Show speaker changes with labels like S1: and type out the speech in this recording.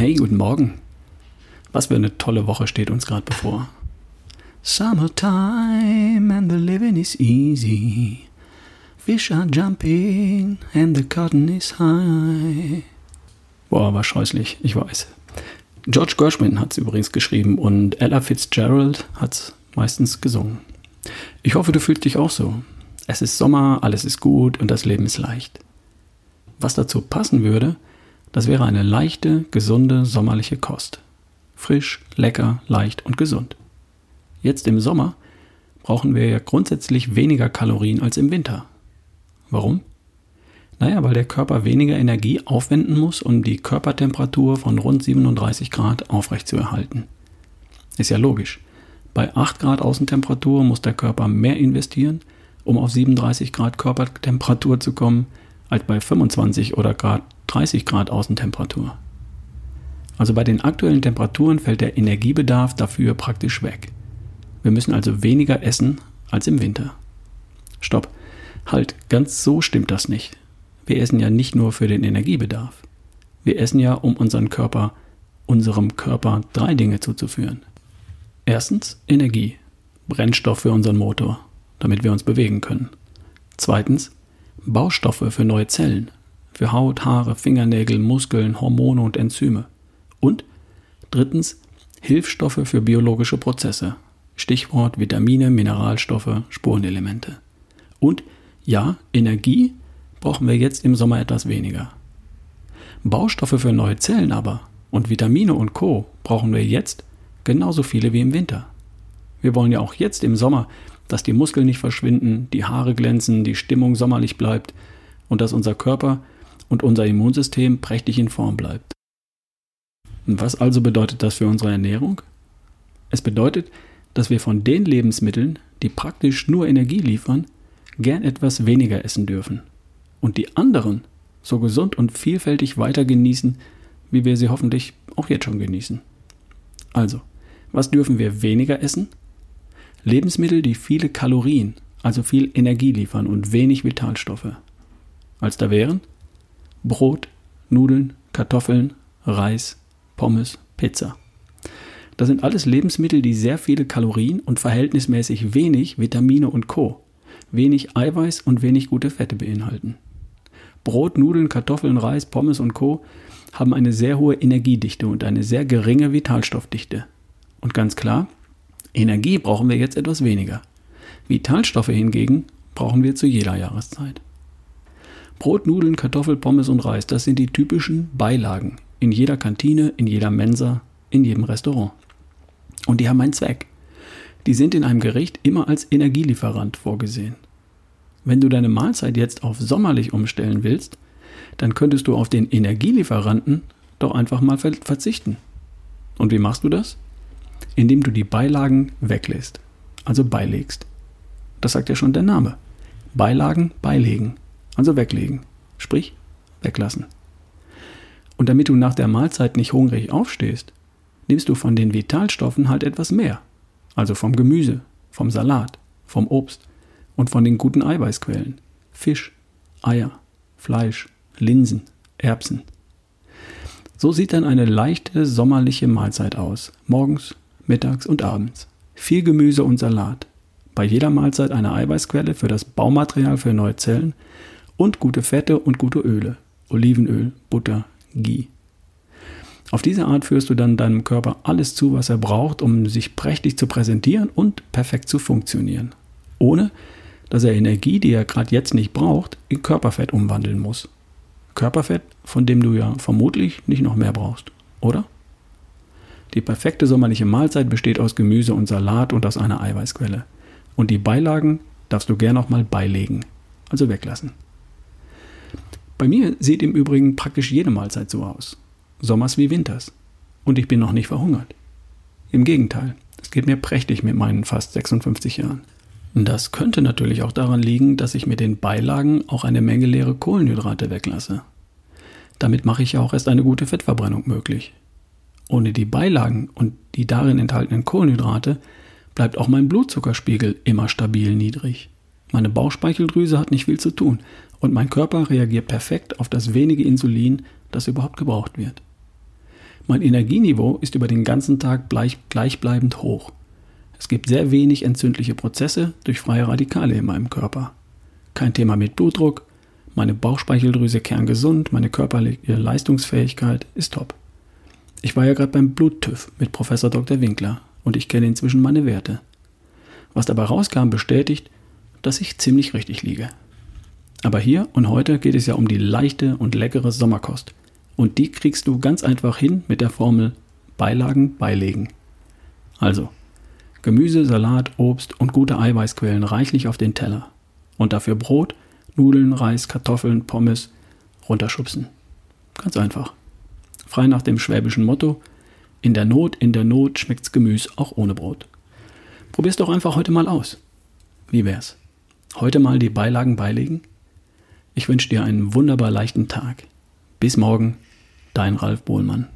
S1: Hey, guten Morgen. Was für eine tolle Woche steht uns gerade bevor. Summertime and the living is easy. Fish are jumping and the cotton is high. Boah, war scheußlich, ich weiß. George Gershwin hat es übrigens geschrieben und Ella Fitzgerald hat es meistens gesungen. Ich hoffe, du fühlst dich auch so. Es ist Sommer, alles ist gut und das Leben ist leicht. Was dazu passen würde, das wäre eine leichte, gesunde, sommerliche Kost. Frisch, lecker, leicht und gesund. Jetzt im Sommer brauchen wir ja grundsätzlich weniger Kalorien als im Winter. Warum? Naja, weil der Körper weniger Energie aufwenden muss, um die Körpertemperatur von rund 37 Grad aufrechtzuerhalten. Ist ja logisch. Bei 8 Grad Außentemperatur muss der Körper mehr investieren, um auf 37 Grad Körpertemperatur zu kommen, als bei 25 oder Grad 30 Grad Außentemperatur. Also bei den aktuellen Temperaturen fällt der Energiebedarf dafür praktisch weg. Wir müssen also weniger essen als im Winter. Stopp. Halt, ganz so stimmt das nicht. Wir essen ja nicht nur für den Energiebedarf. Wir essen ja, um unseren Körper, unserem Körper drei Dinge zuzuführen. Erstens Energie, Brennstoff für unseren Motor, damit wir uns bewegen können. Zweitens Baustoffe für neue Zellen, für Haut, Haare, Fingernägel, Muskeln, Hormone und Enzyme. Und drittens Hilfsstoffe für biologische Prozesse. Stichwort Vitamine, Mineralstoffe, Spurenelemente. Und ja, Energie brauchen wir jetzt im Sommer etwas weniger. Baustoffe für neue Zellen aber und Vitamine und Co brauchen wir jetzt genauso viele wie im Winter. Wir wollen ja auch jetzt im Sommer, dass die Muskeln nicht verschwinden, die Haare glänzen, die Stimmung sommerlich bleibt und dass unser Körper und unser Immunsystem prächtig in Form bleibt. Und was also bedeutet das für unsere Ernährung? Es bedeutet, dass wir von den Lebensmitteln, die praktisch nur Energie liefern, gern etwas weniger essen dürfen und die anderen so gesund und vielfältig weiter genießen, wie wir sie hoffentlich auch jetzt schon genießen. Also, was dürfen wir weniger essen? Lebensmittel, die viele Kalorien, also viel Energie liefern und wenig Vitalstoffe. Als da wären Brot, Nudeln, Kartoffeln, Reis, Pommes, Pizza. Das sind alles Lebensmittel, die sehr viele Kalorien und verhältnismäßig wenig Vitamine und Co., wenig Eiweiß und wenig gute Fette beinhalten. Brot, Nudeln, Kartoffeln, Reis, Pommes und Co. haben eine sehr hohe Energiedichte und eine sehr geringe Vitalstoffdichte. Und ganz klar, Energie brauchen wir jetzt etwas weniger. Vitalstoffe hingegen brauchen wir zu jeder Jahreszeit. Brot, Nudeln, Kartoffel, Pommes und Reis, das sind die typischen Beilagen in jeder Kantine, in jeder Mensa, in jedem Restaurant. Und die haben einen Zweck. Die sind in einem Gericht immer als Energielieferant vorgesehen. Wenn du deine Mahlzeit jetzt auf sommerlich umstellen willst, dann könntest du auf den Energielieferanten doch einfach mal verzichten. Und wie machst du das? Indem du die Beilagen weglässt, also beilegst. Das sagt ja schon der Name. Beilagen beilegen, also weglegen, sprich weglassen. Und damit du nach der Mahlzeit nicht hungrig aufstehst, nimmst du von den Vitalstoffen halt etwas mehr. Also vom Gemüse, vom Salat, vom Obst und von den guten Eiweißquellen. Fisch, Eier, Fleisch, Linsen, Erbsen. So sieht dann eine leichte sommerliche Mahlzeit aus. Morgens, mittags und abends. Viel Gemüse und Salat. Bei jeder Mahlzeit eine Eiweißquelle für das Baumaterial für neue Zellen und gute Fette und gute Öle. Olivenöl, Butter, Ghee. Auf diese Art führst du dann deinem Körper alles zu, was er braucht, um sich prächtig zu präsentieren und perfekt zu funktionieren. Ohne dass er Energie, die er gerade jetzt nicht braucht, in Körperfett umwandeln muss. Körperfett, von dem du ja vermutlich nicht noch mehr brauchst, oder? Die perfekte sommerliche Mahlzeit besteht aus Gemüse und Salat und aus einer Eiweißquelle. Und die Beilagen darfst du gern noch mal beilegen, also weglassen. Bei mir sieht im Übrigen praktisch jede Mahlzeit so aus. Sommers wie Winters. Und ich bin noch nicht verhungert. Im Gegenteil, es geht mir prächtig mit meinen fast 56 Jahren. Das könnte natürlich auch daran liegen, dass ich mit den Beilagen auch eine Menge leere Kohlenhydrate weglasse. Damit mache ich ja auch erst eine gute Fettverbrennung möglich. Ohne die Beilagen und die darin enthaltenen Kohlenhydrate bleibt auch mein Blutzuckerspiegel immer stabil niedrig. Meine Bauchspeicheldrüse hat nicht viel zu tun und mein Körper reagiert perfekt auf das wenige Insulin, das überhaupt gebraucht wird. Mein Energieniveau ist über den ganzen Tag gleich, gleichbleibend hoch. Es gibt sehr wenig entzündliche Prozesse durch freie Radikale in meinem Körper. Kein Thema mit Blutdruck, meine Bauchspeicheldrüse kerngesund, meine körperliche Leistungsfähigkeit ist top. Ich war ja gerade beim Bluttüv mit Professor Dr. Winkler und ich kenne inzwischen meine Werte. Was dabei rauskam, bestätigt, dass ich ziemlich richtig liege. Aber hier und heute geht es ja um die leichte und leckere Sommerkost. Und die kriegst du ganz einfach hin mit der Formel Beilagen beilegen. Also, Gemüse, Salat, Obst und gute Eiweißquellen reichlich auf den Teller. Und dafür Brot, Nudeln, Reis, Kartoffeln, Pommes runterschubsen. Ganz einfach. Frei nach dem schwäbischen Motto: In der Not, in der Not schmeckt's Gemüse auch ohne Brot. Probier's doch einfach heute mal aus. Wie wär's? Heute mal die Beilagen beilegen? Ich wünsche dir einen wunderbar leichten Tag. Bis morgen, dein Ralf Bohlmann.